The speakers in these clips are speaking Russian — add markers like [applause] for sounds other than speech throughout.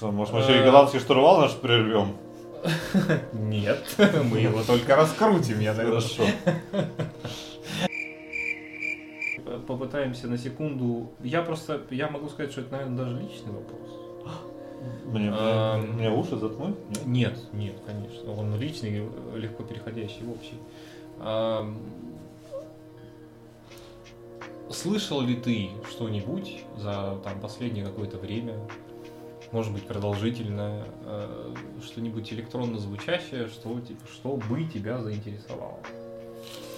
Может, мы еще и голландский штурвал наш прервем? Нет, [laughs] мы его только раскрутим, я так Хорошо. Попытаемся на секунду. Я просто, я могу сказать, что это, наверное, даже личный вопрос. Мне, А, мне уши заткнуть? Нет? Нет, нет, конечно. Он личный, легко переходящий в общий. А, Слышал ли ты что-нибудь за там, последнее какое-то время, может быть продолжительное, э, что-нибудь электронно звучащее, что, типа, что бы тебя заинтересовало?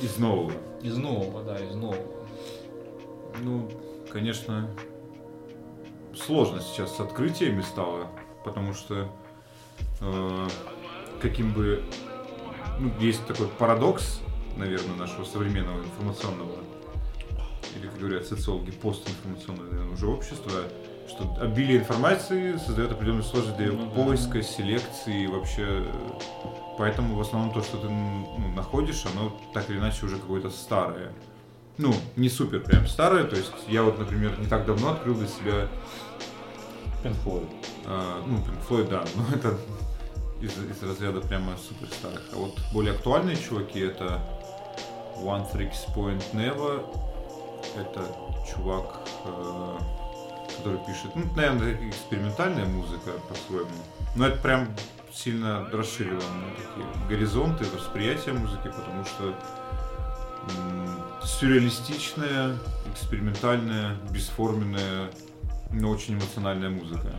Из нового. Из нового, да, из нового. Ну, конечно, сложно сейчас с открытиями стало, потому что э, каким бы ну, есть такой парадокс, наверное, нашего современного информационного или, как говорят социологи, постинформационного наверное, уже общества, что обилие информации создает определенную сложность для Ну да. поиска, селекции и вообще. Поэтому в основном то, что ты ну, находишь, оно так или иначе уже какое-то старое. Ну, не супер прям старое, то есть я вот, например, не так давно открыл для себя Pink Floyd. а, ну, Pink Floyd, да, но [laughs] это из, из разряда прямо супер старых. А вот более актуальные чуваки это One Tricks Point Never. Это чувак, э, который пишет, ну, наверное, экспериментальная музыка по-своему. Но это прям сильно расширило мне такие горизонты восприятия музыки, потому что сюрреалистичная, экспериментальная, бесформенная, но очень эмоциональная музыка.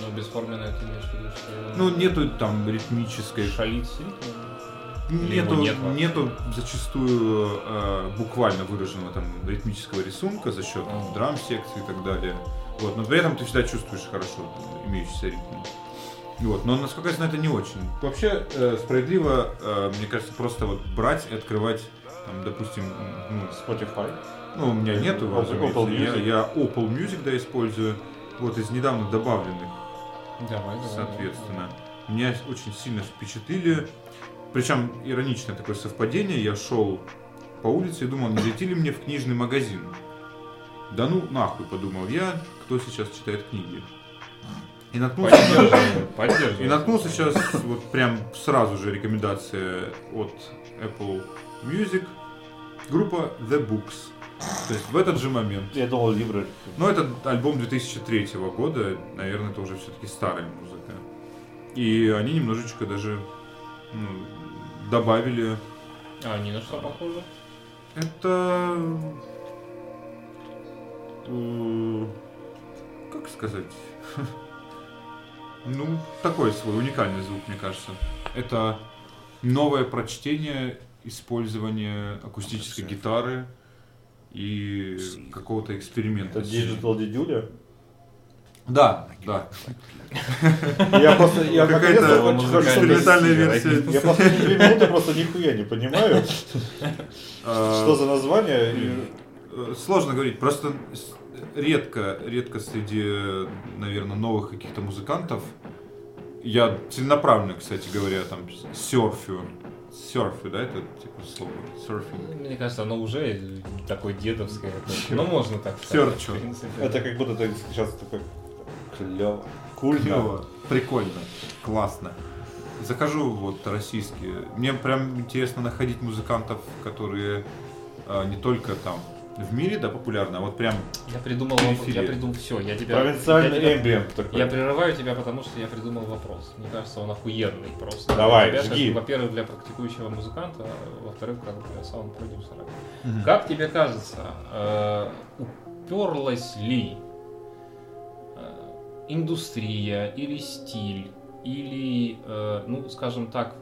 Но бесформенное ты имеешь в виду, что... Ну, нету там ритмической... Шалит сильно? Или Нету, нет нету зачастую э, буквально выраженного там ритмического рисунка за счет Ага. драм-секции и так далее. Вот, но при этом ты всегда чувствуешь хорошо имеющийся ритм. Вот, но насколько я знаю, это не очень. Вообще, э, справедливо, э, мне кажется, просто вот брать и открывать, там, допустим, ну, Spotify. ну, у меня нету, Apple-. Apple я, Music. я Opel Music, да, использую. Вот из недавно добавленных Давай, давай. соответственно. Меня очень сильно впечатлили. Причем ироничное такое совпадение. Я шел по улице и думал, не зайти ли мне в книжный магазин. Да ну нахуй, подумал я, кто сейчас читает книги. И наткнулся, Поддерживаю, поддерживаю. и наткнулся сейчас вот прям сразу же рекомендация от Apple Music. Группа The Books. То есть в этот же момент Я думал, Library. ну, это альбом 2003 года, наверное, это уже все-таки старая музыка. И они немножечко даже ну, добавили. А они на что похожи? Это... Как сказать? Ну, такой свой уникальный звук, мне кажется. Это новое прочтение, использование акустической гитары и какого-то эксперимента. Это Digital Дидюля. Да, да. Я просто, я Какая-то экспериментальная версия. Я последние две минуты просто нихуя не понимаю, [laughs] А, что за название. э, Сложно говорить, просто редко, редко среди, наверное, новых каких-то музыкантов я целенаправленно, кстати говоря, там серфю. Серфю, да, это типа слово? Серфинг. Мне кажется, оно уже такое дедовское. Ну, можно так сказать. Серчу. Это как будто ты сейчас такой клево. Кульно. Клево, прикольно, классно. Захожу вот российские. Мне прям интересно находить музыкантов, которые а, не только там в мире, да, популярны, а вот прям Я придумал вопрос. Я придумал все. Я тебя. Провинциальный я тебя- эмбиент такой. Я прерываю тебя, потому что я придумал вопрос. Мне кажется, он охуенный просто. Давай, тебя, жги. Во-первых, для практикующего музыканта, а во-вторых, как для саунд-продюсера. Мгм. Как тебе кажется, э, уперлась ли э, индустрия или стиль, или, э, ну, скажем так,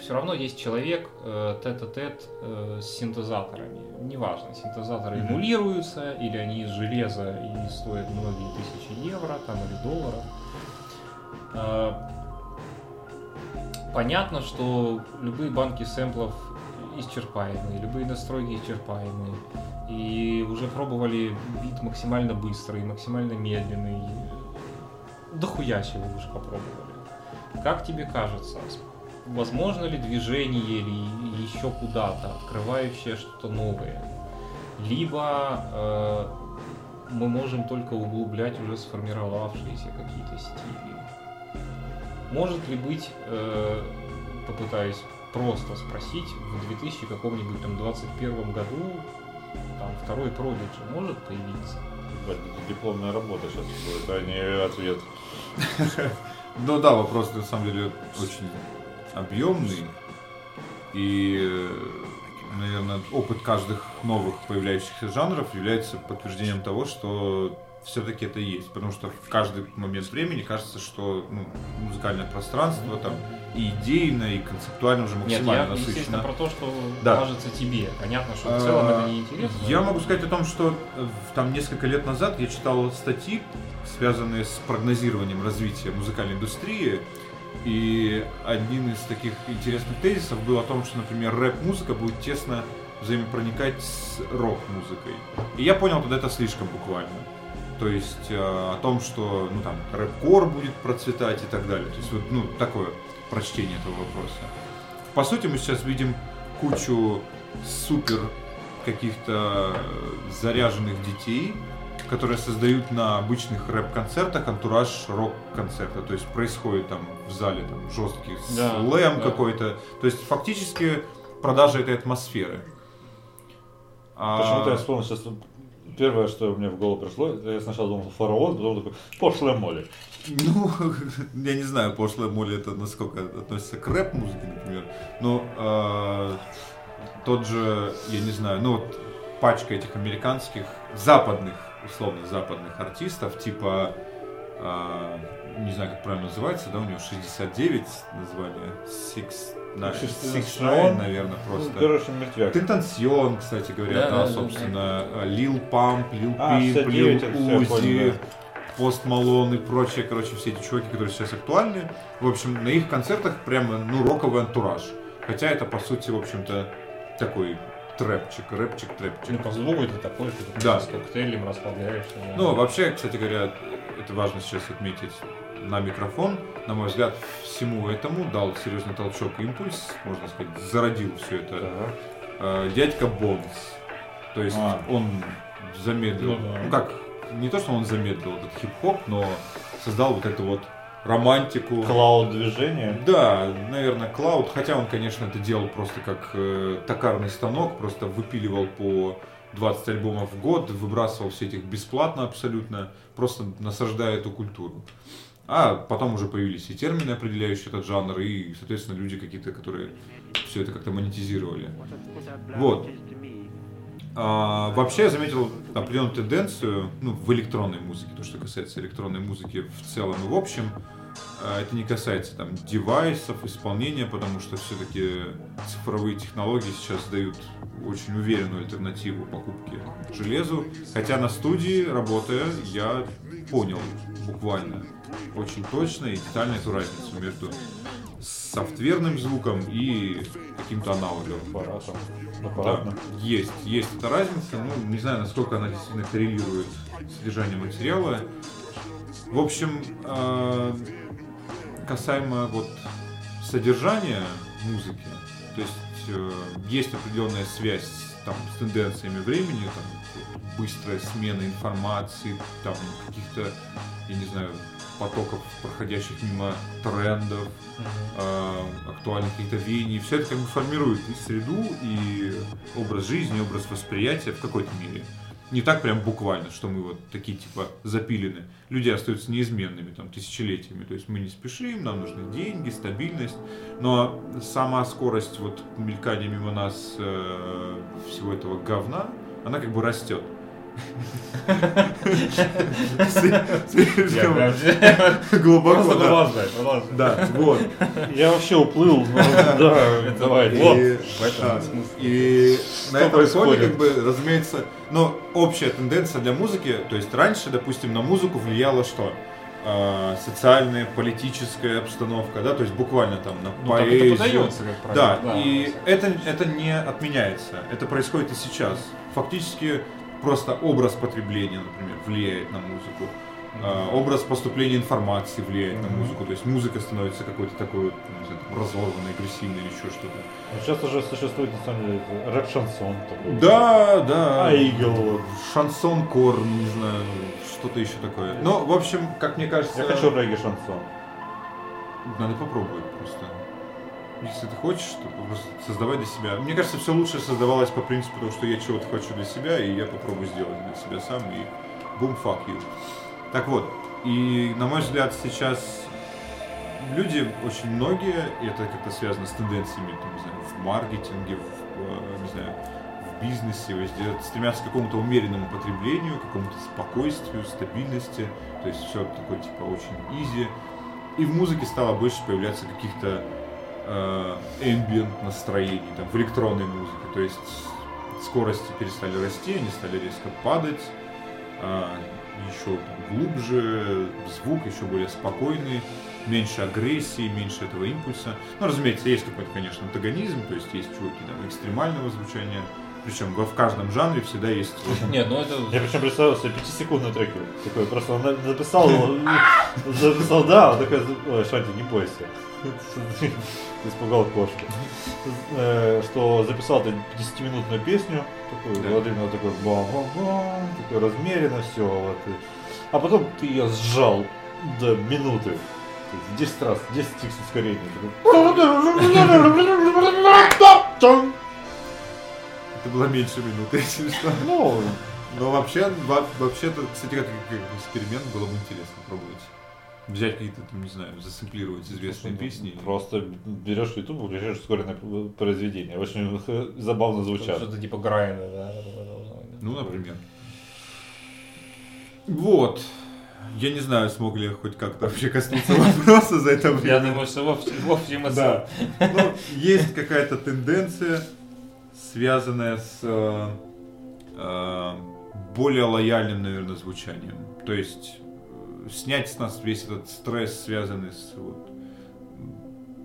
все равно есть человек э, тет-а-тет э, с синтезаторами. Неважно, синтезаторы Мгм. эмулируются, или они из железа и стоят многие тысячи евро там, или долларов. Э, Понятно, что любые банки сэмплов исчерпаемые, любые настройки исчерпаемые. И уже пробовали бит максимально быстрый, максимально медленный. Дохуя чего уже попробовали. Как тебе кажется, возможно ли движение или еще куда-то, открывающее что-то новое? Либо э, мы можем только углублять уже сформировавшиеся какие-то стили. Может ли быть, э, попытаюсь просто спросить, в 2000 каком-нибудь там 21 году там второй Prodigy может появиться? Дипломная работа сейчас будет, а не ответ. [laughs] Ну да, вопрос на самом деле очень объемный. И, наверное, опыт каждых новых появляющихся жанров является подтверждением того, что все-таки это есть. Потому что в каждый момент времени кажется, что ну, музыкальное пространство там и идейно, и концептуально уже Нет, максимально я, естественно, насыщено. про то, что Да. кажется тебе. Понятно, что в целом это А, не интересно. Я могу сказать о том, что э, там несколько лет назад я читал статьи, связанные с прогнозированием развития музыкальной индустрии. И один из таких интересных тезисов был о том, что, например, рэп-музыка будет тесно взаимопроникать с рок-музыкой. И я понял тогда это слишком буквально. То есть э, о том, что ну, там, рэп-кор будет процветать и так далее. То есть вот ну, такое прочтение этого вопроса. По сути, мы сейчас видим кучу супер каких-то заряженных детей, которые создают на обычных рэп-концертах антураж рок-концерта. То есть происходит там в зале там, жесткий Да, слэм да. какой-то. То есть фактически продажа этой атмосферы. А- Почему-то я вспомнил сейчас первое, что мне в голову пришло, я сначала думал фараон, потом такой пошлая моли. Ну, [laughs] я не знаю, пошлая моли это насколько относится к рэп-музыке, например. Но э, тот же, я не знаю, ну вот пачка этих американских, западных, условно западных артистов, типа, э, не знаю, как правильно называется, да, у него 69 название, Six, на- Six Nine. Наверное, Ну, просто. короче, мертвяк. Тентансион, кстати говоря, Да, да, да, собственно, Лил Памп, Лил А, Пип, 69, Лил Узи, Пост Малон и прочие, короче, все эти чуваки, которые сейчас актуальны. В общем, на их концертах прямо, ну, роковый антураж. Хотя это, по сути, в общем-то, такой трэпчик, рэпчик, Ну, трэпчик. по звуку это такой, что ты Да. с коктейлем расслабляешься. да. Ну, вообще, кстати говоря, это важно сейчас отметить на микрофон. На мой взгляд, всему этому дал серьезный толчок и импульс, можно сказать, зародил все это Ага. э, дядька Бонс. То есть А. он замедлил, Ну да. ну как, не то, что он замедлил этот хип-хоп, но создал вот эту вот романтику. Клауд движение. Да, наверное, Клауд, хотя он, конечно, это делал просто как э, токарный станок, просто выпиливал по 20 альбомов в год, выбрасывал все этих бесплатно абсолютно, просто насаждая эту культуру. А потом уже появились и термины, определяющие этот жанр, и, соответственно, люди какие-то, которые все это как-то монетизировали. Вот. А, вообще я заметил определенную тенденцию ну, в электронной музыке, то, что касается электронной музыки в целом и в общем. А, Это не касается там девайсов, исполнения, потому что все-таки цифровые технологии сейчас дают очень уверенную альтернативу покупке железу. Хотя на студии, работая, я понял буквально очень точно и детально эту разницу между софтверным звуком и каким-то аналогом. Аппаратом. Да, Аппаратно. есть, есть эта разница. Ну, не знаю, насколько она действительно коррелирует с содержанием материала. В общем, э, касаемо вот содержания музыки, то есть э, есть определенная связь там, с тенденциями времени, там, быстрая смена информации, там каких-то, я не знаю, потоков, проходящих мимо трендов, э, актуальных каких-то веяний. Все это как бы формирует и среду, и образ жизни, и образ восприятия в какой-то мере. Не так прям буквально, что мы вот такие типа запилены. Люди остаются неизменными там тысячелетиями. То есть мы не спешим, нам нужны деньги, стабильность. Но сама скорость вот мелькания мимо нас э, всего этого говна, она как бы растет. Слишком [laughs] глубоко, да. продолжай, продолжай. Да, вот. Я вообще уплыл, но [laughs] да, давай. Вот. И, да, на этом фоне, как бы, разумеется, но общая тенденция для музыки, то есть раньше, допустим, на музыку влияло что? А, социальная, политическая обстановка, да, то есть буквально там на Ну, так это поэзию. подается, как Да, правило. и это, это не отменяется. Это происходит и сейчас. Фактически просто образ потребления, например, влияет на музыку. А, образ поступления информации влияет на Мгм. музыку. То есть музыка становится какой-то такой, не знаю, там, разорванной, агрессивной или еще что-то. Ну, Сейчас уже существует, на самом деле, рэп-шансон такой. Да, да. А игл вот. Шансон кор, не знаю, что-то еще такое. Но, в общем, как мне кажется... Я хочу регги-шансон. надо попробовать просто. Если ты хочешь, то создавай для себя. Мне кажется, все лучше создавалось по принципу того, что я чего-то хочу для себя, и я попробую сделать для себя сам, и бум, fuck you. Так вот, и на мой взгляд, сейчас люди, очень многие, и это как-то связано с тенденциями, там, не знаю, в маркетинге, в, э, не знаю, в бизнесе, везде, стремятся к какому-то умеренному потреблению, к какому-то спокойствию, стабильности, то есть все такое, типа, очень изи. И в музыке стало больше появляться каких-то ambient настроений, там, в электронной музыке, то есть скорости перестали расти, они стали резко падать, э, еще глубже, звук еще более спокойный, меньше агрессии, меньше этого импульса. Ну, разумеется, есть какой-то, конечно, антагонизм, то есть есть чуваки там экстремального звучания, причем в каждом жанре всегда есть... [laughs] Нет, ну это... Я причем представил себе пятисекундный трек. Такой, просто он написал [laughs] его, записал, да, он такой, ой, Шанти, не бойся. [laughs] Испугал кошку. Э, Что записал ты 10-минутную песню, такую, вот именно такой бам-бам-бам, такой размеренно, все. Вот. и- А потом ты ее сжал до минуты. То есть 10 раз, 10 икс ускорений. Это было меньше минуты, [laughs] если что. Ну, Но вообще, во- вообще-то, кстати, как, как эксперимент было бы интересно пробовать. Взять какие-то, там, не знаю, засэмплировать известные песни. Просто берешь YouTube, включаешь ускоренное произведение. Очень [laughs] забавно звучат. Что-то типа Грайна, да. Ну, например. Вот. Я не знаю, смог ли я хоть как-то вообще коснуться [laughs] вопроса за это время. Я думаю, что в общем, в общем и Да. Ну, есть какая-то тенденция, связанная с э, э, более лояльным, наверное, звучанием. То есть э, снять с нас весь этот стресс, связанный с вот,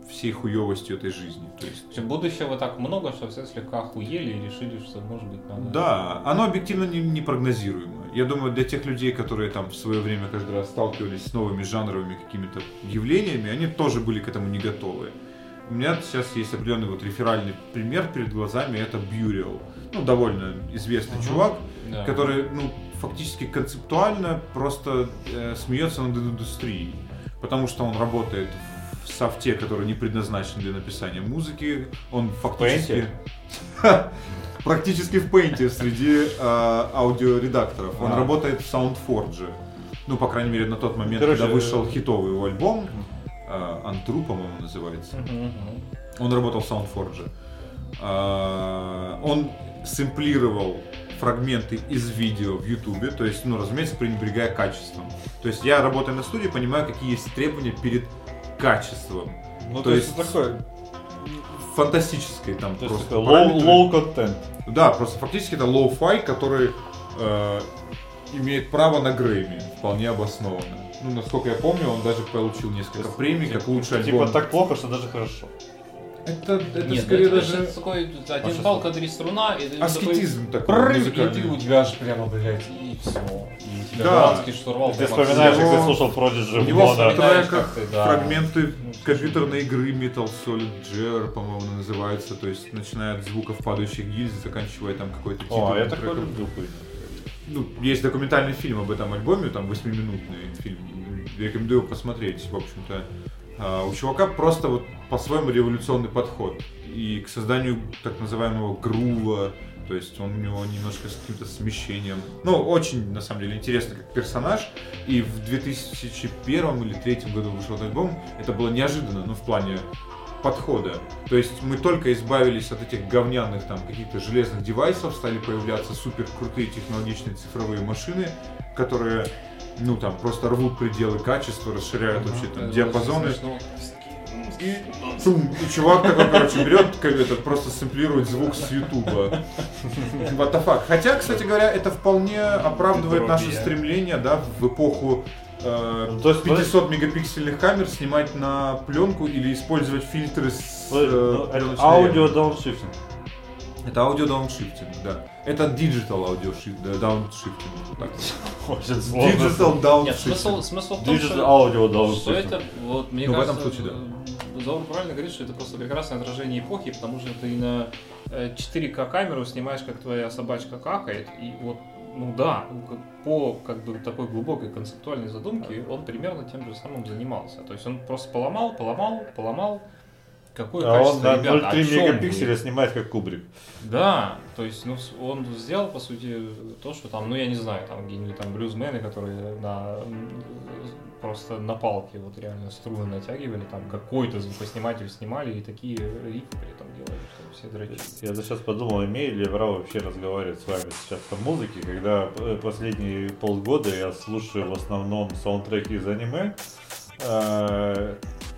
всей хуевостью этой жизни. То есть общем, будущего так много, что все слегка охуели и решили, что может быть надо... Да, оно объективно не- непрогнозируемо. Я думаю, для тех людей, которые там в свое время каждый раз сталкивались с новыми жанровыми какими-то явлениями, они тоже были к этому не готовы. У меня сейчас есть определенный вот реферальный пример перед глазами, это Burial. Ну, довольно известный Мгм. чувак, Да. который, ну, фактически концептуально просто э, смеется над индустрией. Потому что он работает в софте, который не предназначен для написания музыки. Он фактически... [laughs] Практически в Paint среди э, аудиоредакторов. Он А. работает в SoundForge. Ну, по крайней мере, на тот момент, Короче, когда вышел хитовый его альбом. Э, Антру, по-моему, называется. Мгм, мгм. Он работал в SoundForge. А, Он сэмплировал фрагменты из видео в Ютубе, то есть, ну, разумеется, пренебрегая качеством. То есть я, работая на студии, понимаю, какие есть требования перед качеством. ну, то то есть есть- такой, Фантастической там то просто low, low content. Да, просто фактически это лоу-фай, который э, имеет право на Грэмми, вполне обоснованно. Ну, насколько я помню, он даже получил несколько премий, как лучший альбом. Типа так плохо, что даже хорошо. Это, это Нет, скорее ну, это даже же такой один Маша, палка, три струна, и аскетизм такой, такой, и ты у тебя аж прямо, блядь, и все. И у тебя Да. штурвал. Ты вспоминаешь, как ты слушал Prodigy У в него в треках да. фрагменты компьютерной игры Metal Solid Gear, по-моему, называется, то есть начиная от звуков падающих гильз, заканчивая там какой-то О, титульным я такой треком. люблю хуйню. Ну, есть документальный фильм об этом альбоме, там 8-минутный фильм. Рекомендую посмотреть, в общем-то. А, У чувака просто вот по-своему революционный подход. И к созданию так называемого грува, то есть он у него немножко с каким-то смещением. Ну, очень, на самом деле, интересно как персонаж. И в 2001 или 2003 году вышел этот альбом. Это было неожиданно, ну, в плане подхода. То есть мы только избавились от этих говняных там каких-то железных девайсов, стали появляться супер крутые технологичные цифровые машины, которые ну там просто рвут пределы качества, расширяют вообще там Это диапазоны. И, чувак такой, короче, берет, как этот, просто сэмплирует звук с Ютуба. What the fuck. Хотя, кстати говоря, это вполне оправдывает наше Дорогие. стремление, да, в эпоху э, то есть, 500 мегапиксельных камер снимать на пленку или использовать фильтры с Ну, э, пленочной Аудио дауншифтинг. Это аудио дауншифтинг, да. Это digital аудио дауншифтинг. Очень [laughs] сложно. Digital дауншифтинг. смысл в том, Digital что, аудио дауншифтинг. это, вот, мне Ну, в этом кажется, случае, э, Заур правильно говорит, что это просто прекрасное отражение эпохи, потому что ты на э, 4К камеру снимаешь, как твоя собачка какает, и вот ну да, ну, по как бы такой глубокой концептуальной задумке он примерно тем же самым занимался. То есть он просто поломал, поломал, поломал. Какое А он качество, на ребята, о 0,3 чём вы? мегапикселя снимает как кубрик. Да, то есть, ну, он сделал, по сути, то, что там, ну, я не знаю, там какие-нибудь там блюзмены, которые на просто на палке вот реально струны натягивали, там какой-то звукосниматель снимали и такие рифы при этом делали, что все дрочили. Я сейчас подумал, имеет ли Врал вообще разговаривать с вами сейчас о музыке, когда э, последние полгода я слушаю в основном саундтреки из аниме.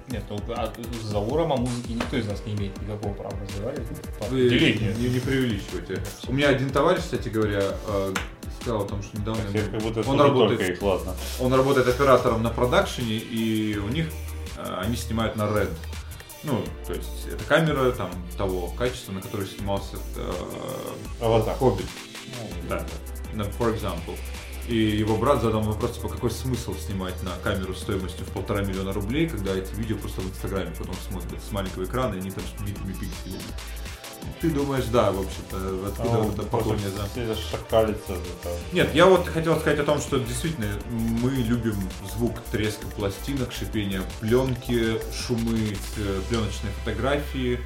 Нет, ну, а с Зауром о музыке никто из нас не имеет никакого права разговаривать. Вы определению. не, не преувеличивайте. У меня один товарищ, кстати говоря, э, сказал о том, что недавно будто он работает, их, ладно. он работает оператором на продакшене, и у них э, они снимают на Red. Ну, то есть это камера там того качества, на которой снимался э. Хоббит. Ну, Да, for example. И его брат задал вопрос, типа, какой смысл снимать на камеру стоимостью в полтора миллиона рублей, когда эти видео просто в Инстаграме потом смотрят с маленького экрана, и они там битыми пикселями. Ты думаешь, да, в общем-то, откуда вот эта погоня за... Все шакалится там. Нет, я вот хотел сказать о том, что действительно мы любим звук треска пластинок, шипения пленки, шумы э, пленочной фотографии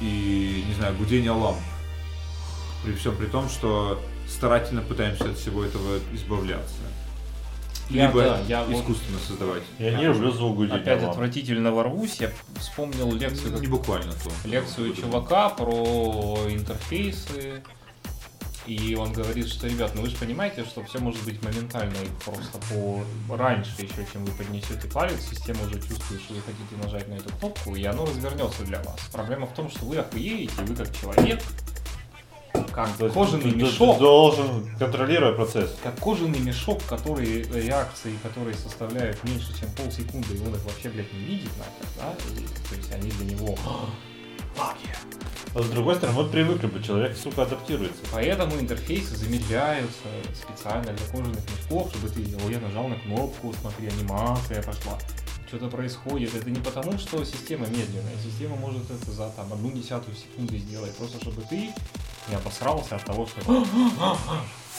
и, не знаю, гудение ламп. При всем при том, что старательно пытаемся от всего этого избавляться. Я, Либо да, я вот искусственно создавать. Я не люблю звук гудения опять ламп. отвратительно ворвусь, я вспомнил лекцию, как Не буквально то. лекцию чувака про интерфейсы. И он говорит, что, ребят, ну вы же понимаете, что все может быть моментально и просто по раньше еще, чем вы поднесете палец, система уже чувствует, что вы хотите нажать на эту кнопку, и оно развернется для вас. Проблема в том, что вы охуеете, вы как человек, как То кожаный ты- ты мешок, должен контролировать процесс. как кожаный мешок, который реакции, которые составляют меньше, чем полсекунды, и он их вообще, блядь, не видит нахер, да? И, то есть они для него магия. А с другой стороны, мы привыкли бы, человек, сука, адаптируется. Поэтому интерфейсы замедляются специально для кожаных мешков, чтобы ты, о, я нажал на кнопку, смотри, анимация пошла. Что-то происходит. Это не потому, что система медленная. Система может это за там, одну десятую секунды сделать, просто чтобы ты не обосрался от того, что [gasps]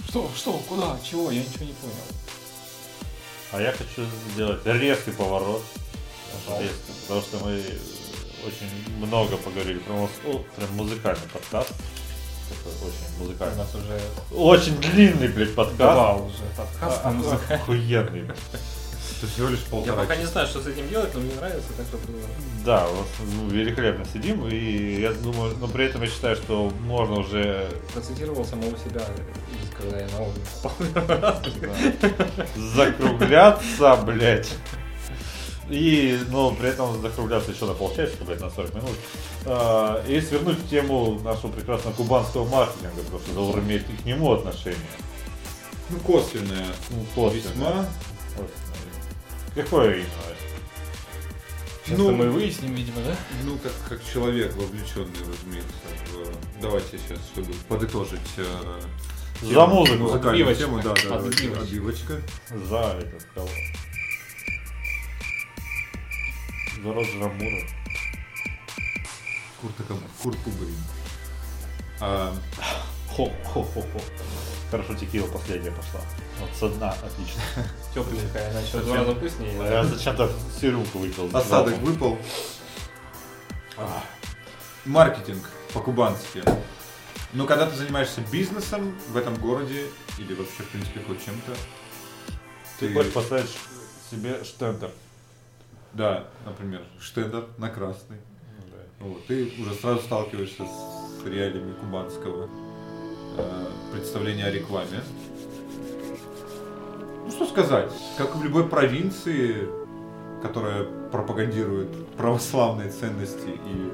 что, что, куда, чего, я ничего не понял. А я хочу сделать резкий поворот. Резкий, потому что мы очень много поговорили про муз- о, прям музыкальный подкаст. Такой очень У музыкальный. нас уже Очень длинный, блядь, подкаст. два уже подкаста А, музыка. Охуенный. Это всего лишь Я полтора пока не часа. знаю, что с этим делать, но мне нравится, так что было. Да, у нас ну, великолепно сидим, и я думаю, но при этом я считаю, что можно уже Процитировал самого себя, когда я на улице. [laughs] да, закругляться, блядь. И, ну, при этом закругляться еще на полчасика, блядь, на 40 минут. А, и свернуть тему нашего прекрасного кубанского маркетинга, потому что Заур имеет к нему отношение. Ну, косвенная. Ну, косвенно. Весьма. Какое именно? Сейчас Ну, мы выясним, видимо, да? Ну, как, как человек, вовлеченный, разумеется, в... Давайте сейчас, чтобы подытожить э, За музыку. музыкальную тему, да, да, Отбивочка. За этот кого? За Роджера Мура. Курт, Ком- Курт Кубрин. А, Хо-хо-хо-хо. Хорошо, текила последняя пошла. Вот со дна, отлично. [laughs] Тепленькая, она еще два раза вкуснее. Я зачем-то всю рюмку выпил. осадок выпал. А, Маркетинг по-кубански. Ну, когда ты занимаешься бизнесом в этом городе, или вообще, в принципе, хоть чем-то, Ты хочешь поставить себе штендер. да, например, штендер на красный, Вот, ты уже сразу сталкиваешься с реалиями кубанского э, представления о рекламе. Ну что сказать, как и в любой провинции, которая пропагандирует православные ценности и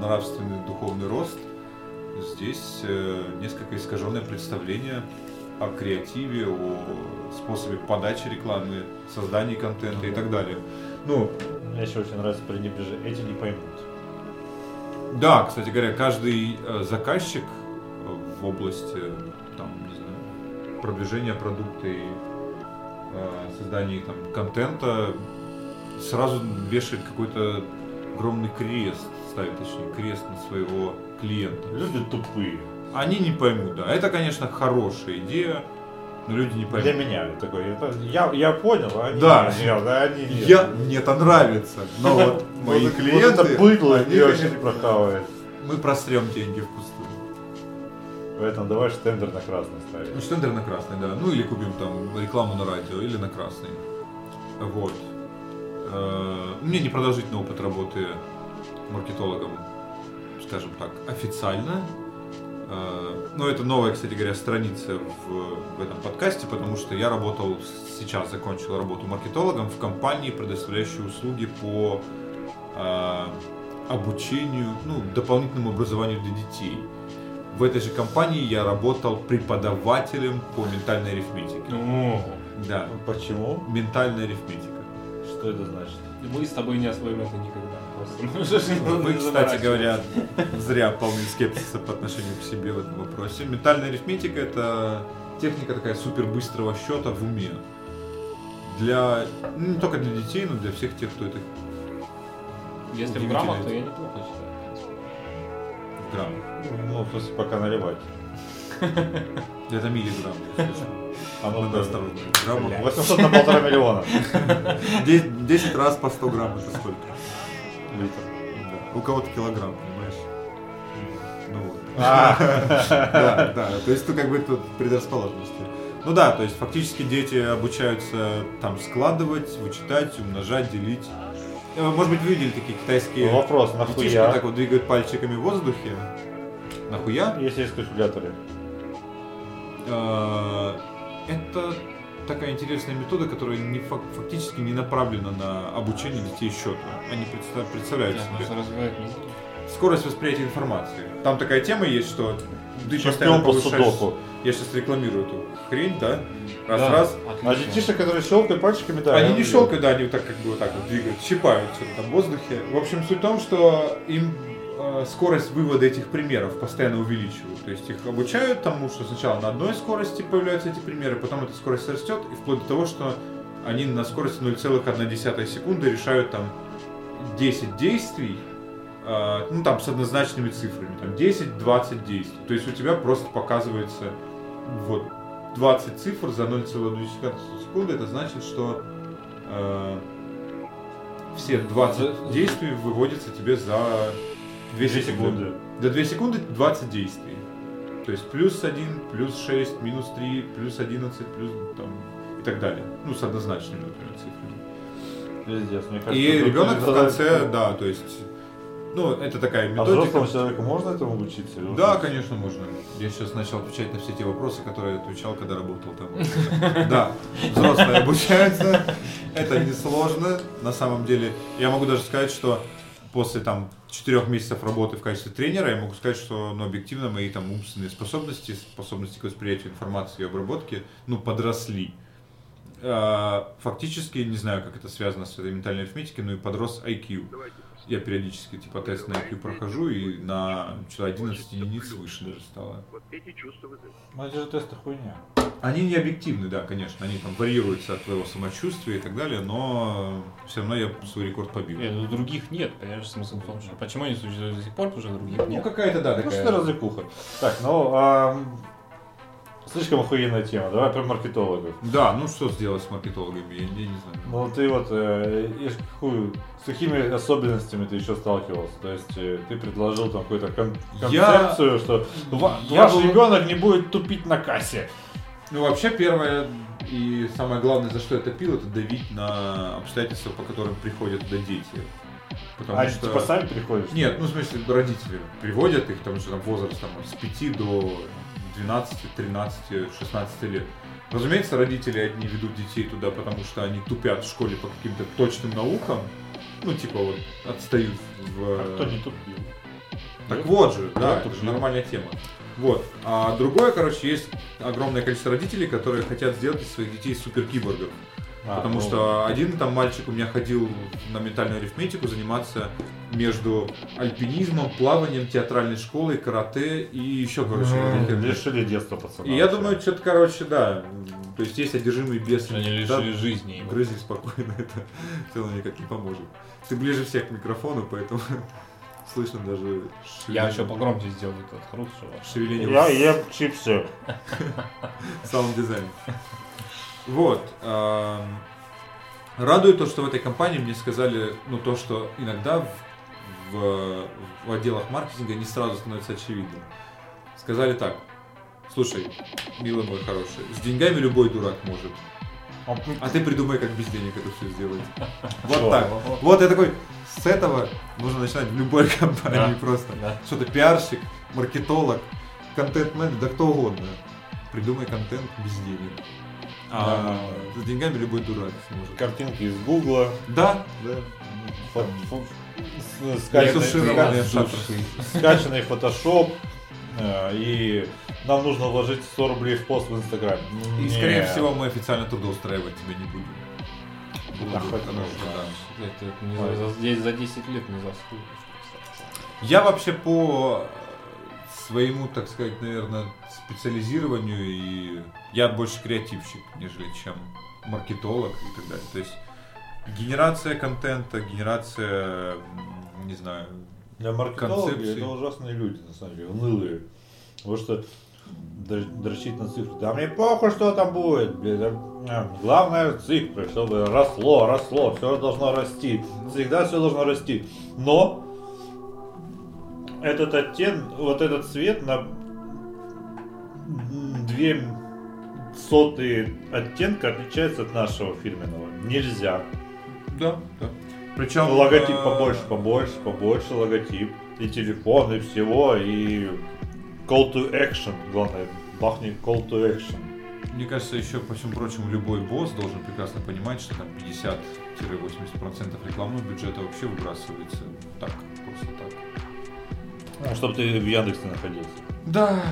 нравственный духовный рост, здесь э, несколько искаженное представление о креативе, о способе подачи рекламы, создании контента и так далее. Ну, Мне еще очень нравится пренебрежение. Эти не поймут. Да, кстати говоря, каждый э, заказчик в области там, не знаю, продвижения продукта и э, создания там, контента сразу вешает какой-то огромный крест, ставит точнее крест на своего клиента. Люди тупые. Они не поймут, да. Это, конечно, хорошая идея, но люди не поймут. Для меня такой. это- я, я понял, а они Да. нет, да, они нет. Я, мне это нравится, но вот [laughs] мои клиенты, Вот это быдло, они, не вообще конечно, не прохавает. мы просрем деньги впустую. Поэтому давай штендер на красный ставить. Ну, штендер на красный, да. Ну или купим там рекламу на радио, или на красный. Вот. Э, У меня непродолжительный опыт работы маркетологом, скажем так, официально. Э, Ну, это новая, кстати говоря, страница в, в этом подкасте, потому что я работал, сейчас закончил работу маркетологом в компании, предоставляющей услуги по э, обучению, ну, дополнительному образованию для детей. В этой же компании я работал преподавателем по ментальной арифметике. Ну, Да, Почему? ментальная арифметика. Что это значит? мы с тобой не освоим это никогда. Вы, кстати говоря, зря полны скепсиса по отношению к себе в этом вопросе. Ментальная арифметика это техника такая супер быстрого счета в уме. Для ну, не только для детей, но для всех тех, кто это Если в граммах, то я неплохо читаю. Грамм. Ну, в смысле, пока наливать. [laughs] Это миллиграмм. А ну, Надо да. осторожно. Грамм. 800 на полтора [laughs] миллиона. 10, 10 раз по 100 грамм это сколько? Литр. У кого-то килограмм, понимаешь? Ну вот. А, [laughs] Да, да, то есть, ну, как бы тут предрасположенности. Ну да, то есть фактически дети обучаются там складывать, вычитать, умножать, делить. Э, Может быть, вы видели такие китайские Вопрос, детишки нахуя? так вот двигают пальчиками в воздухе. Нахуя? Если есть калькуляторы. Э, Это такая интересная метода, которая не фак- фактически не направлена на обучение детей счету. Они представ- представляют Да, себе. Скорость восприятия информации. Там такая тема есть, что ты Чемпион постоянно по повышаешь... судоку. Я сейчас рекламирую эту хрень, да? Да, Раз-раз. А отлично. детишек, которые щелкают пальчиками, да. Они не щелкают, да, они вот так как бы вот так вот двигают, щипают что-то там в воздухе. В общем, суть в том, что им э, скорость вывода этих примеров постоянно увеличивают. То есть их обучают тому, что сначала на одной скорости появляются эти примеры, потом эта скорость растет, и вплоть до того, что они на скорости 0,1 секунды решают там 10 действий, ну там с однозначными цифрами, там 10-20 действий. То есть у тебя просто показывается вот 20 цифр за 0,1 секунды, это значит, что э, все 20 действий выводятся тебе за 2 Две секунды. секунды. За 2 секунды 20 действий. То есть плюс 1, плюс 6, минус 3, плюс 11, плюс там и так далее. Ну, с однозначными, например, цифрами. Пиздец, мне кажется, И ребенок в конце, да, то есть, ну, это такая А методика. взрослому человеку можно этому обучиться? или Да, конечно, можно. Я сейчас начал отвечать на все те вопросы, которые я отвечал, когда работал там. [laughs] Да, взрослые обучаются. Это несложно. На самом деле, я могу даже сказать, что после там четырех месяцев работы в качестве тренера, я могу сказать, что ну, объективно мои там умственные способности, способности к восприятию информации и обработке, ну, подросли. А, Фактически, не знаю, как это связано с этой ментальной арифметикой, но и подрос IQ. Я периодически типа тест на IQ прохожу, и на что 11 единиц выше даже стало. Ну, эти же тесты хуйня. Они не объективны, да, конечно, они там варьируются от твоего самочувствия и так далее, но все равно я свой рекорд побил. Нет, ну, других нет, понимаешь, смысл в том, что почему они существуют до сих пор, потому что других Ну, нет. какая-то, да, Ну, такая... что развлекуха. Так, ну, ам, слишком охуенная тема. Давай про маркетологов. Да, ну что сделать с маркетологами, я, я не знаю. Ну, ты вот, э, с какими особенностями ты еще сталкивался? То есть, э, ты предложил там какую-то кон- Я- концепцию, что ва- Я ваш был- ребенок не будет тупить на кассе. Ну, вообще, первое и самое главное, за что я топил, это давить на обстоятельства, по которым приходят туда дети. Потому а что... типа сами приходишь? Нет, ну в смысле родители приводят их, потому что там возраст там, с 5 до 12, 13, 16 лет. Разумеется, родители одни ведут детей туда, потому что они тупят в школе по каким-то точным наукам. Ну, типа вот отстают в... А кто не тупил? Так Нет? вот же, Да, да, это же тупил. нормальная тема. Вот. А другое, короче, есть огромное количество родителей, которые хотят сделать из своих детей суперкиборгов. А, Потому ну, что один там мальчик у меня ходил на ментальную арифметику заниматься между альпинизмом, плаванием, театральной школой, карате и еще, короче, каких-то- лишили детства пацана. И я думаю, что-то, короче, да. То есть есть одержимые бесы. Они Да, лишили жизни ему. Грызи спокойно, это [laughs] все равно никак не поможет. Ты ближе всех к микрофону, поэтому... [laughs] слышно даже Я еще погромче сделал этот хруст, что шевеление Я ем чипсы. [laughs] саунд-дизайн. Вот. Радует то, что в этой компании мне сказали, ну, то, что иногда в, в- в отделах маркетинга не сразу становится очевидным. Сказали так, слушай, милый мой хороший, с деньгами любой дурак может, а ты придумай, как без денег это все сделать. [laughs] Вот так. Вот я такой, с этого нужно начинать в любой [laughs] компании Да. просто. Да. Что ты пиарщик, маркетолог, контент-менеджер, да кто угодно. Придумай контент без денег. А с деньгами любой дурак сможет. Картинки из Гугла. Да, да. фо- фо- скачанный- скачанный фотошоп. э, И нам нужно вложить 100 рублей в пост в Инстаграме. И, Нет. скорее всего, мы официально трудоустраивать тебя не будем. Да, хоть потому да. Это не за, за- здесь за 10 лет не заслужишь. Я вообще по своему, так сказать, наверное, специализированию и я больше креативщик, нежели чем маркетолог и так далее. То есть генерация контента, генерация, не знаю, Для маркетологов концепции. это ужасные люди, на самом деле, унылые. Потому что др- дрочить на цифры. Да мне похуй, что там будет. а, Главное цифры, чтобы росло, росло, все должно расти. Всегда все должно расти. Но этот оттен, вот этот цвет на две сотые оттенка отличается от нашего фирменного. Нельзя. да, да. Причем Логотип э, побольше, побольше, побольше логотип. И телефон, и всего, и call to action. Главное, бахни call to action. Мне кажется, еще, по всему прочему, любой босс должен прекрасно понимать, что там 50-80% рекламного бюджета вообще выбрасывается так, просто так. Чтобы ты в Яндексе находился. Да,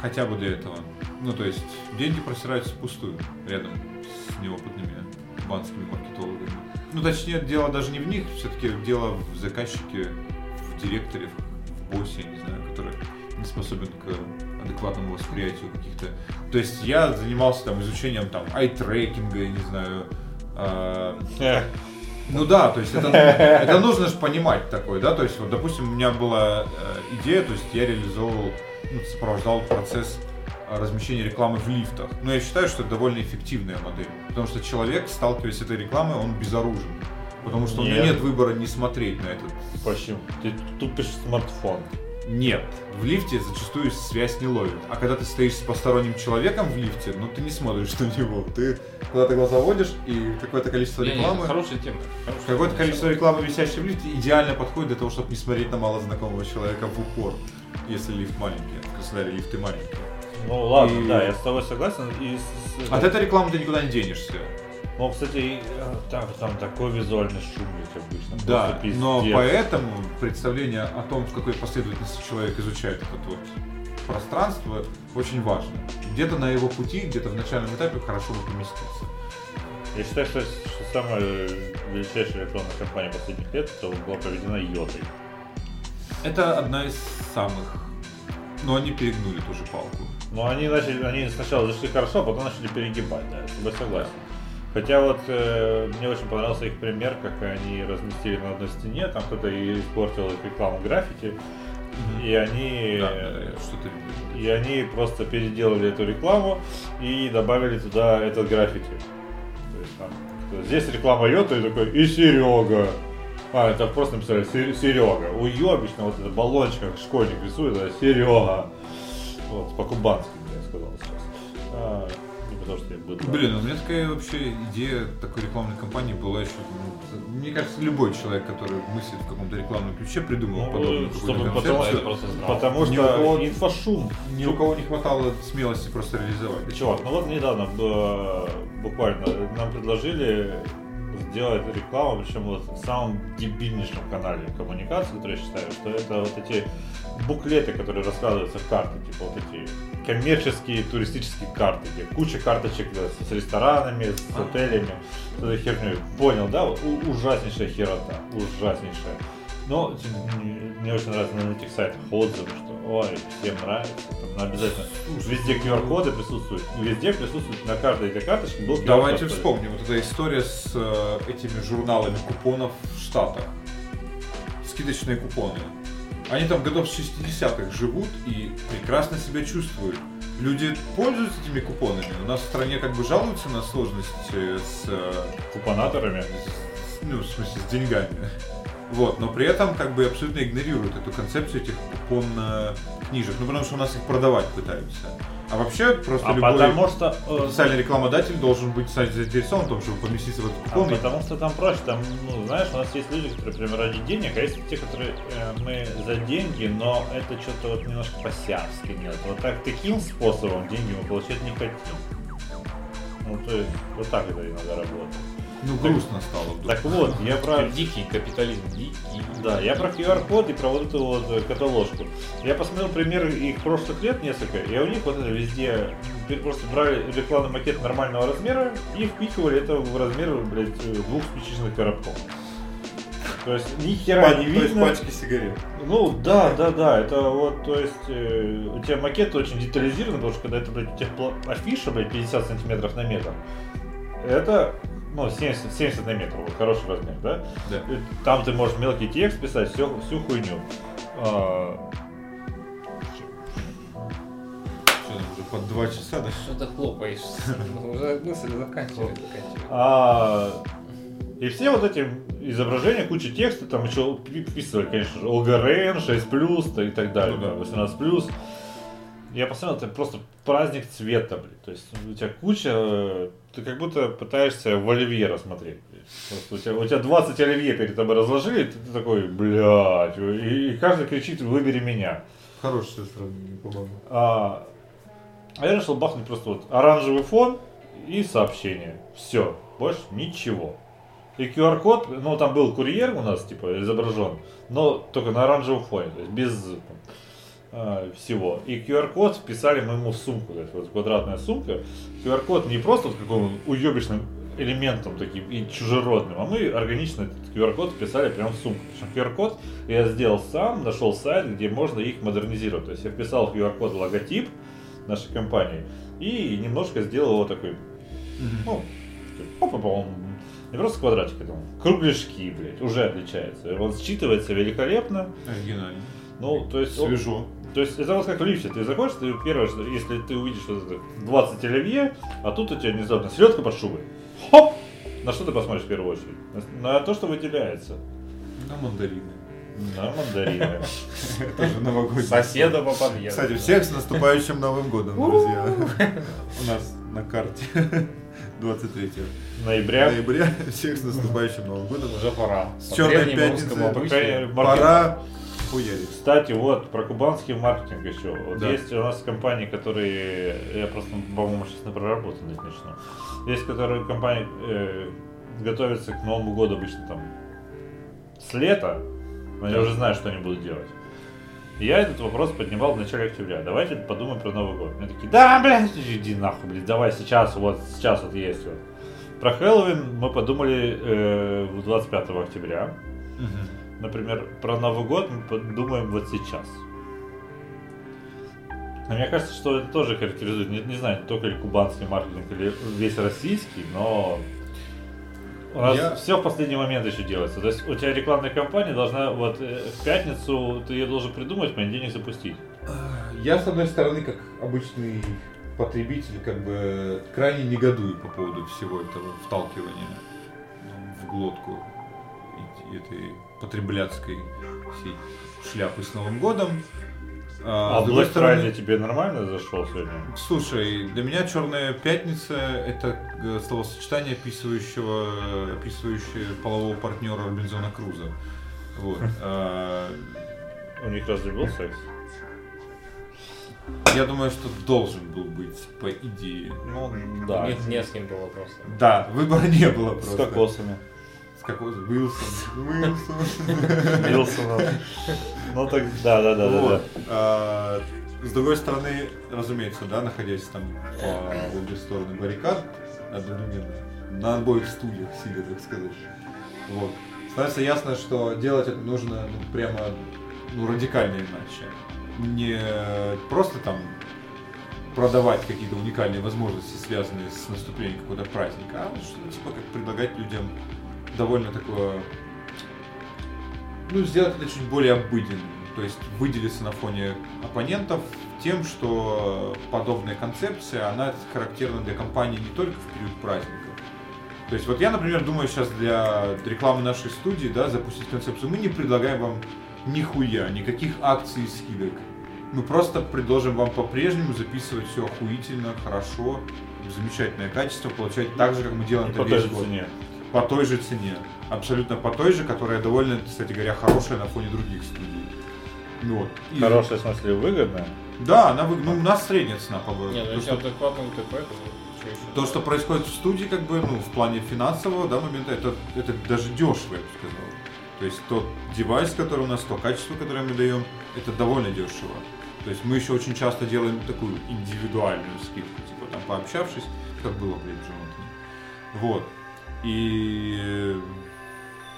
хотя бы для этого. Ну, то есть, деньги просираются впустую, рядом с неопытными банковскими маркетологами. Ну, точнее, дело даже не в них, все-таки дело в заказчике, в директоре, в боссе, я не знаю, который не способен к адекватному восприятию каких-то... То есть, я занимался там изучением там ай-трекинга, я не знаю, Эх, ну да, то есть это, это нужно же понимать такое, да, то есть вот, допустим, у меня была э, идея, то есть я реализовывал, ну, сопровождал процесс э, размещения рекламы в лифтах. Но я считаю, что это довольно эффективная модель, потому что человек, сталкиваясь с этой рекламой, он безоружен, потому что у него Нет. нет выбора не смотреть на этот. почему? Ты тупишь смартфон. Нет, в лифте зачастую связь не ловит, а когда ты стоишь с посторонним человеком в лифте, ну ты не смотришь [laughs] на него, ты куда-то глаза водишь и какое-то количество Не, не, рекламы. Хорошая тема. хорошая Какое-то тема. количество рекламы, висящей в лифте, идеально подходит для того, чтобы не смотреть на малознакомого человека в упор, если лифт маленький. В Краснодаре лифты маленькие. Ну ладно, И- да, я с тобой согласен. И От этой рекламы ты никуда не денешься. Ну, кстати, э, там, там такой визуальный шумик обычно. Да, но поэтому представление о том, в какой последовательности человек изучает это вот пространство, очень важно. Где-то на его пути, где-то в начальном этапе хорошо бы поместиться. Я считаю, что, что самая величайшая рекламная кампания последних лет это была проведена Йотой. Это одна из самых... Но они перегнули ту же палку. Но они начали, они сначала зашли хорошо, а потом начали перегибать, да, я согласен. Хотя вот э, мне очень понравился их пример, как они разместили на одной стене, там кто-то и испортил их рекламу граффити, и они, Да, да, что-то и они просто переделали эту рекламу и добавили туда этот граффити. То есть там, здесь реклама Йота и такой, и Серега. А, это просто написали «Се- Серега. У ее обычно вот это баллончик, школьник рисует, это Серега. Вот, по-кубански, я сказал сейчас. Потому что я быдло. Блин, у меня такая вообще идея такой рекламной кампании была еще. ну, мне кажется, любой человек, который мыслит в каком-то рекламном ключе, придумал Ну, подобную чтобы потом это просто здраво. Потому Ни у что кого- инфошум. Ни у кого не хватало смелости просто реализовать. Чувак, ну вот недавно э, буквально нам предложили сделать рекламу, причем вот в самом дебильнейшем канале коммуникации, который я считаю, что это вот эти буклеты, которые раскладываются в карты, типа вот эти коммерческие туристические карты, где куча карточек да, с ресторанами, с отелями, с этой херней. Понял, да? У- ужаснейшая херота, ужаснейшая. Менее, мне очень нравится на этих сайтах отзывы, что ой, всем нравится, там обязательно везде QR-коды присутствуют, везде присутствует на каждой этой карточке был QR-код. Давайте вспомним. Вот эта история с э, этими журналами купонов в Штатах. скидочные купоны. Они там годов с 60-х живут и прекрасно себя чувствуют. Люди пользуются этими купонами. У нас в стране как бы жалуются на сложности с, э, Купонаторами. с- ну, в смысле, с деньгами. Вот, но при этом как бы абсолютно игнорируют эту концепцию этих купон э, книжек. Ну, потому что у нас их продавать пытаются. А вообще просто А любой потому что... э, потенциальный рекламодатель должен быть кстати, заинтересован в том, чтобы поместиться в этот А купон. и- потому что там проще, там, ну, знаешь, у нас есть люди, которые прям ради денег, а есть те, которые э, мы за деньги, но это что-то вот немножко по-сявски нет. Вот так, таким способом деньги мы получать не хотим. Ну, то есть, вот так это иногда работает. Ну, грустно стало вдруг. Так вот, я про... Дикий капитализм, дикий. Да, я про QR-код и про вот эту вот э, каталожку. Я посмотрел примеры их прошлых лет несколько, и у них вот это везде просто брали рекламный макет нормального размера и впихивали это в размер, блядь, э, двух спичечных коробков. То есть ни хера не видно. сигарет. Ну да, да, да, это вот, то есть э, у тебя макет очень детализированный, потому что когда это, блядь, у тебя афиша, блядь, 50 сантиметров на метр, это, ну, 70, 70 на метр, вот хороший размер, да? Да. И Там ты можешь мелкий текст писать, всю, всю хуйню. А, Что там уже под два часа, да? Что ты хлопаешь? Ну, [laughs] Уже мысль заканчивай, заканчивай. а, и все вот эти изображения, куча текста, там еще вписывали, конечно же, ОГРН, 6+, и так далее, Ну да. да, 18+. Я посмотрел, это просто праздник цвета, блин. То есть у тебя куча, ты как будто пытаешься в оливье рассмотреть. Просто у, тебя, у тебя 20 оливье перед тобой разложили, и ты, такой, блядь, и, и каждый кричит, выбери меня. Хорошее сравнение, по-моему. А, а я решил бахнуть просто вот оранжевый фон и сообщение. Все, больше ничего. И QR-код, ну там был курьер у нас, типа, изображен, но только на оранжевом фоне, то есть без всего. И QR-код вписали мы ему в сумку, то есть вот квадратная сумка. QR-код не просто вот каким уебищным элементом таким и чужеродным, а мы органично этот QR-код вписали прямо в сумку. Причем QR-код я сделал сам, нашел сайт, где можно их модернизировать. То есть я вписал в QR-код логотип нашей компании и немножко сделал его такой, ну, такой, не просто квадратик, а там кругляшки, блядь, уже отличается. Он считывается великолепно. Оригинально. Ну, то есть, он- Свежо. То есть это вот как в лифте. Ты заходишь, ты первое, что если ты увидишь вот это 20 оливье, а тут у тебя внезапно селедка под шубой. Хоп! На что ты посмотришь в первую очередь? На, на то, что выделяется. На мандарины. На мандарины. [laughs] Это же новогодний. Соседа по подъезду. Кстати, всех с наступающим Новым годом, друзья. У нас на карте [laughs] 23 Ноября. ноября. Всех с наступающим Новым годом. Уже пора. С черной пятницы. Пора хуярить. Кстати, вот про кубанский маркетинг еще. Вот Да. есть у нас компании, которые я просто, по-моему, сейчас на проработанных начну. Есть, которые компании э, готовятся к Новому году обычно там с лета, но я Да. уже знаю, что они будут делать. Я этот вопрос поднимал в начале октября. Давайте подумаем про Новый год. Мне такие, да, блядь, иди нахуй, блядь, давай сейчас, вот сейчас вот есть вот. Про Хэллоуин мы подумали э, 25 октября. Например, про Новый год мы подумаем вот сейчас. Но мне кажется, что это тоже характеризует, не, не знаю, только ли кубанский маркетинг или весь российский, но у нас Я- все в последний момент еще делается. То есть у тебя рекламная кампания должна вот э, в пятницу ты ее должен придумать, в понедельник запустить. Я, с одной стороны, как обычный потребитель, как бы крайне негодую по поводу всего этого вталкивания в глотку этой потребляцкой всей шляпы с Новым годом. А, с другой Black Friday тебе нормально зашел сегодня? Слушай, для меня Черная пятница это э, словосочетание, описывающего, описывающее полового партнера Робинзона Круза. Вот. А, У них разве был секс? Я думаю, что должен был быть, по идее. Ну, да. Нет, не с кем было просто. Да, выбора не было С просто. кокосами. С кокосом. Уилсон. Уилсон. Вилсона. Ну так, да, да, да, да, Вот. да. А, С другой стороны, разумеется, да, находясь там по обе стороны баррикад, одновременно, на обоих стульях сидя, так сказать. Вот. Становится ясно, что делать это нужно ну, прямо ну, радикально иначе. Не просто там продавать какие-то уникальные возможности, связанные с наступлением какого-то праздника, а что-то типа как предлагать людям довольно такое ну, сделать это чуть более обыденным. То есть выделиться на фоне оппонентов тем, что подобная концепция, она характерна для компании не только в период праздников. То есть вот я, например, думаю сейчас для рекламы нашей студии, да, запустить концепцию. Мы не предлагаем вам нихуя, никаких акций и скидок. Мы просто предложим вам по-прежнему записывать все охуительно, хорошо, замечательное качество, получать так же, как мы делаем И это по той весь же год. цене. По той же цене. Абсолютно по той же, которая довольно, кстати говоря, хорошая на фоне других студий. Ну Вот. И- Хорошая, в смысле, выгодная. Да, она вы... ну, у нас средняя цена, по-моему. Не, ну То, если что- адекватно УТП, то что еще? То, что происходит в студии, как бы, ну, в плане финансового, да, момента, это, это даже дешево, я бы сказал. То есть тот девайс, который у нас, то качество, которое мы даем, это довольно дешево. То есть мы еще очень часто делаем такую индивидуальную скидку, типа там пообщавшись, как было при Джонатане. Вот. И э,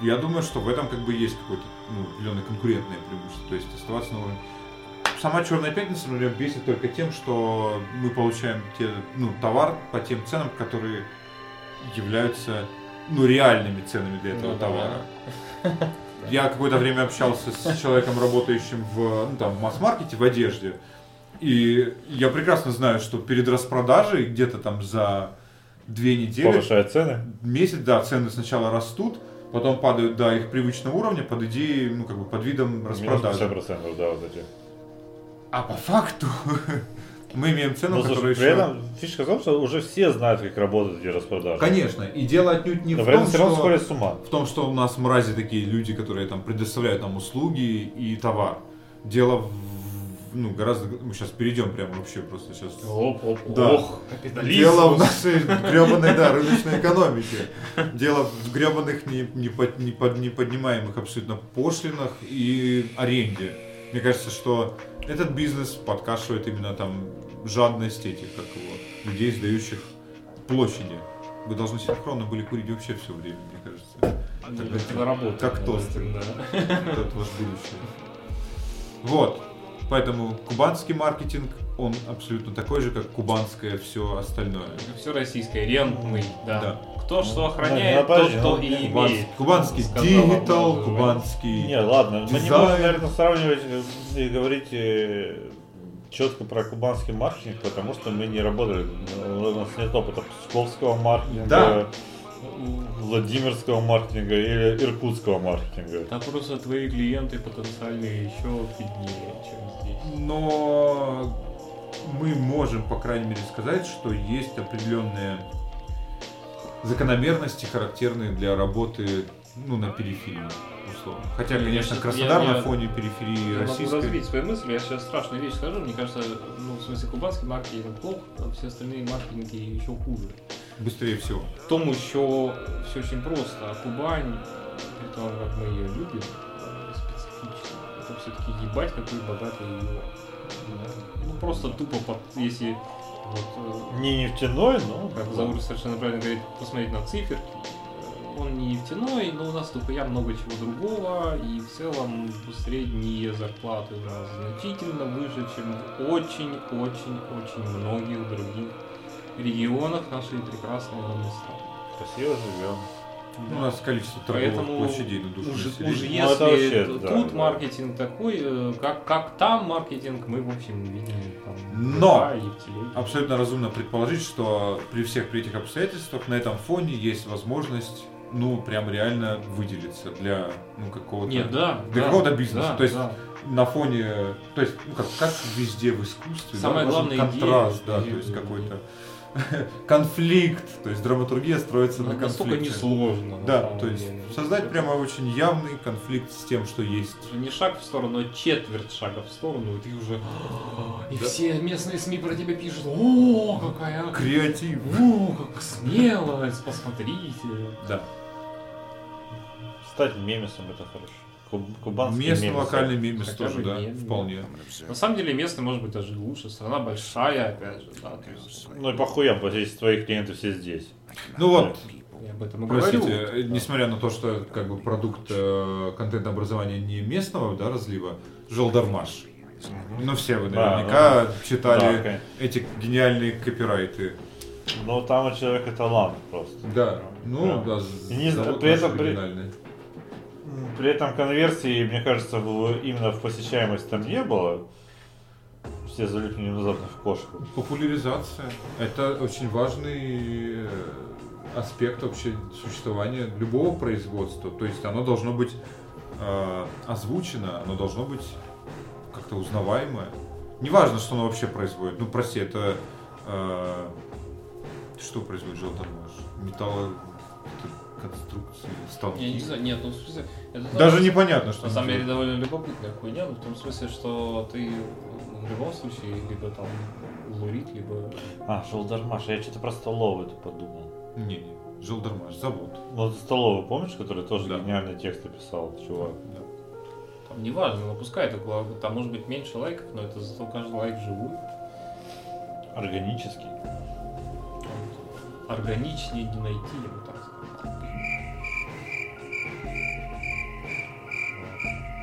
я думаю, что в этом как бы есть какое-то ну, определенное конкурентное преимущество. То есть оставаться на уровне. Сама Черная Пятница, например, бесит только тем, что мы получаем те, ну, товар по тем ценам, которые являются ну, реальными ценами для этого Ну да. товара. [laughs] Я какое-то время общался с человеком, работающим в, ну, там, в масс-маркете, в одежде. И я прекрасно знаю, что перед распродажей где-то там за две недели Повышает цены. месяц, да, цены сначала растут, потом падают до их привычного уровня под идеей, ну, как бы под видом Минус распродажи. 50%, да, вот эти. А по факту [laughs] мы имеем цену, Ну, которая слушай, при еще... этом фишка в том, что уже все знают, как работают эти распродажи. Конечно, и дело отнюдь не Но в при том, все равно что... с ума. в том, что у нас мрази такие люди, которые там предоставляют нам услуги и товар. Дело в, ну, гораздо... Мы сейчас перейдем прямо вообще просто сейчас... Оп, оп, Да. ох, капитализм. Дело в нашей гребаной, да, рыночной экономике. Дело в гребаных не, не, под- не под- не поднимаемых абсолютно пошлинах и аренде. Мне кажется, что этот бизнес подкашивает именно там жадность этих, как его, людей, сдающих площади. Вы должны синхронно были курить вообще все время, мне кажется. Ну, это на работу. Как тост. Да. Это ваше будущее. Вот. Поэтому кубанский маркетинг, он абсолютно такой же, как кубанское все остальное. Все российское, рентный, да. Да. Кто что Ну, охраняет, ну, подожди, тот, кто ну, и Кубанс- имеет. Кубанский Базова. кубанский... Не, ладно, мы не Дизайн. можем, наверное, сравнивать и говорить э, четко про кубанский маркетинг, потому что мы не работали, у нас нет опыта псковского маркетинга, Да. Владимирского маркетинга или иркутского маркетинга. Там просто твои клиенты потенциальные еще беднее, чем здесь. Но мы можем, по крайней мере, сказать, что есть определенные закономерности, характерные для работы ну, на периферии, условно. Хотя, Я конечно, щас- Краснодар я- на я- фоне периферии Я могу российской... развить свои мысли, я сейчас страшную вещь скажу, мне кажется, ну, в смысле, кубанский маркетинг плох, а все остальные маркетинги еще хуже. Быстрее всего. В том еще все очень просто, а Кубань, при том, как мы ее любим, специфично, это все-таки ебать какой богатый регион. Ну, просто тупо, под, если вот, э, Не нефтяной, но... как Заур совершенно правильно говорит, посмотреть на циферки. Э, Он не нефтяной, но у нас дохуя много чего другого, и в целом средние зарплаты у нас значительно выше, чем в очень-очень-очень многих других регионах нашей прекрасной родной страны. Красиво живем. У нас количество торговых Поэтому площадей на душу Уж, уж Ну, если это вообще, да, тут да. маркетинг такой, э, как, как там маркетинг, мы, в общем, видим там Но! Абсолютно разумно предположить, что при всех при этих обстоятельствах на этом фоне есть возможность, ну, прям реально выделиться для, ну, какого-то... Нет, да. для да, какого-то бизнеса. да, То есть да. на фоне, то есть, ну, как, как везде в искусстве, Самая да, важен главная идея, контраст, да, идея, то есть да. какой-то [laughs] конфликт, то есть драматургия строится на Ну, настолько конфликте. несложно. на Да, то есть деле. создать прямо очень явный конфликт с тем, что есть. Не шаг в сторону, а четверть шага в сторону, и ты уже... И Да. все местные СМИ про тебя пишут, о, какая... Креатив. О, как смелость, посмотрите. Да. Стать мемесом это хорошо. Куб- Кубанский Местный мемес. локальный мемес Хотя тоже, да, мем, вполне. На самом деле местный может быть даже лучше, страна большая, опять же, да, то есть... Ну и похуя, потому что если твои клиенты все здесь. Ну вот, Я об этом и говорю. простите, э, несмотря на то, что как бы продукт э, контент-образования не местного да, разлива, Жолдармаш. Ну все вы Да, наверняка Да, читали конечно. эти гениальные копирайты. Но там у человека талант просто. Да, ну Да. да, И не при этом при-. При этом конверсии, мне кажется, в- именно в посещаемость там не было. Все залипли внезапно в кошку. Популяризация. Это очень важный э, аспект вообще существования любого производства. То есть оно должно быть э, озвучено, оно должно быть как-то узнаваемое. Неважно, что оно вообще производит. Ну, прости, это э, что производит желтомаш? Металло конструкции, станки. Я не знаю, нет, ну в смысле, это Даже тоже, непонятно, что на самом деле довольно любопытная хуйня, ну, в том смысле, что ты в любом случае либо там лурит, либо А, Желдармаш, я что-то про столовую подумал. Не, не, желтомаш, завод. Ну, ты столовую помнишь, который тоже Да. гениальные тексты писал, чувак? Да. там неважно, но пускай это там может быть меньше лайков, но это зато каждый лайк живой. Органический. Органичнее не найти, я бы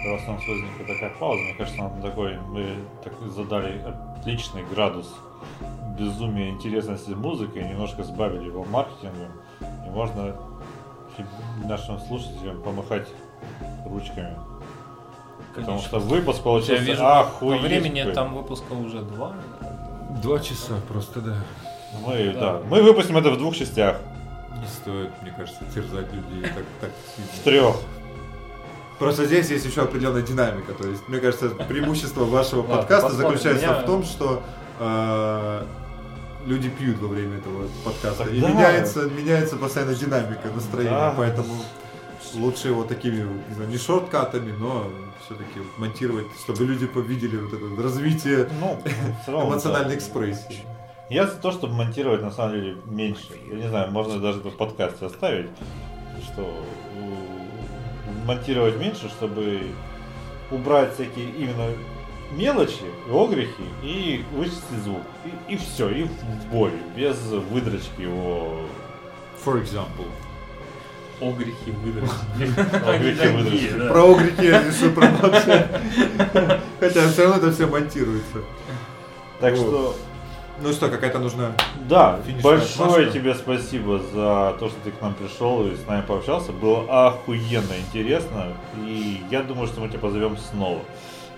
Раз у нас возникла такая пауза, мне кажется, нам такой, мы так задали отличный градус безумия интересности музыки, и немножко сбавили его маркетингом, и можно нашим слушателям помахать ручками. Потому что выпуск получился вижу, по охуеть времени какой. там выпуска уже два. Два часа просто, да. Мы, Да. да. мы выпустим это в двух частях, Не стоит, мне кажется, терзать людей так, так сильно. в трех. Просто здесь есть еще определенная динамика. То есть, мне кажется, преимущество вашего подкаста заключается Меня- в том, что э, люди пьют во время этого подкаста. И Да. меняется, меняется постоянно динамика настроения. Да. Поэтому лучше его такими, не знаю, не шорткатами, но все-таки монтировать, чтобы люди повидели вот это развитие Ну, целом, эмоциональной да. экспрессии. Я за то, чтобы монтировать на самом деле меньше. Я не знаю, можно даже это в подкасте оставить, что монтировать меньше, чтобы убрать всякие именно мелочи, огрехи и вычистить звук. И, все, и в бой, без выдрочки его. For example. Огрехи выдрочки. [laughs] Огрехи выдрочки. Про огрехи я решил промолчать. Хотя все равно это все монтируется. Так что, Ну что, какая-то нужна да, большое отмашка. тебе спасибо за то, что ты к нам пришел и с нами пообщался. Было охуенно интересно. И я думаю, что мы тебя позовем снова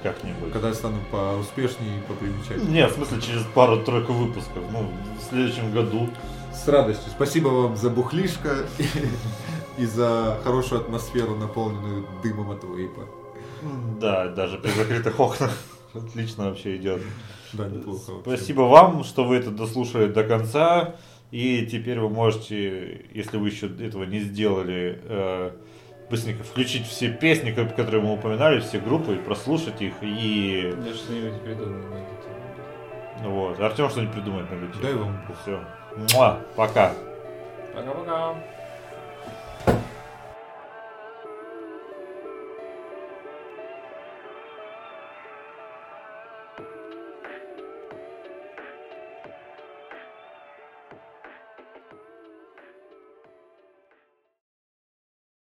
как-нибудь. Когда я стану поуспешнее и попримечательнее. Нет, в смысле, через пару-тройку выпусков. Ну, в следующем году. С радостью. Спасибо вам за бухлишко [laughs] и за хорошую атмосферу, наполненную дымом от вейпа. Да, даже при закрытых окнах. [laughs] Отлично вообще идет. Да, неплохо. вообще. Спасибо вам, что вы это дослушали до конца. И теперь вы можете, если вы еще этого не сделали, э, быстренько включить все песни, ко- которые мы упоминали, все группы, прослушать их и Я что-нибудь придумаю на эту тему. вот. Артем что-нибудь придумает на Дай YouTube. вам Все. Пока. Пока-пока.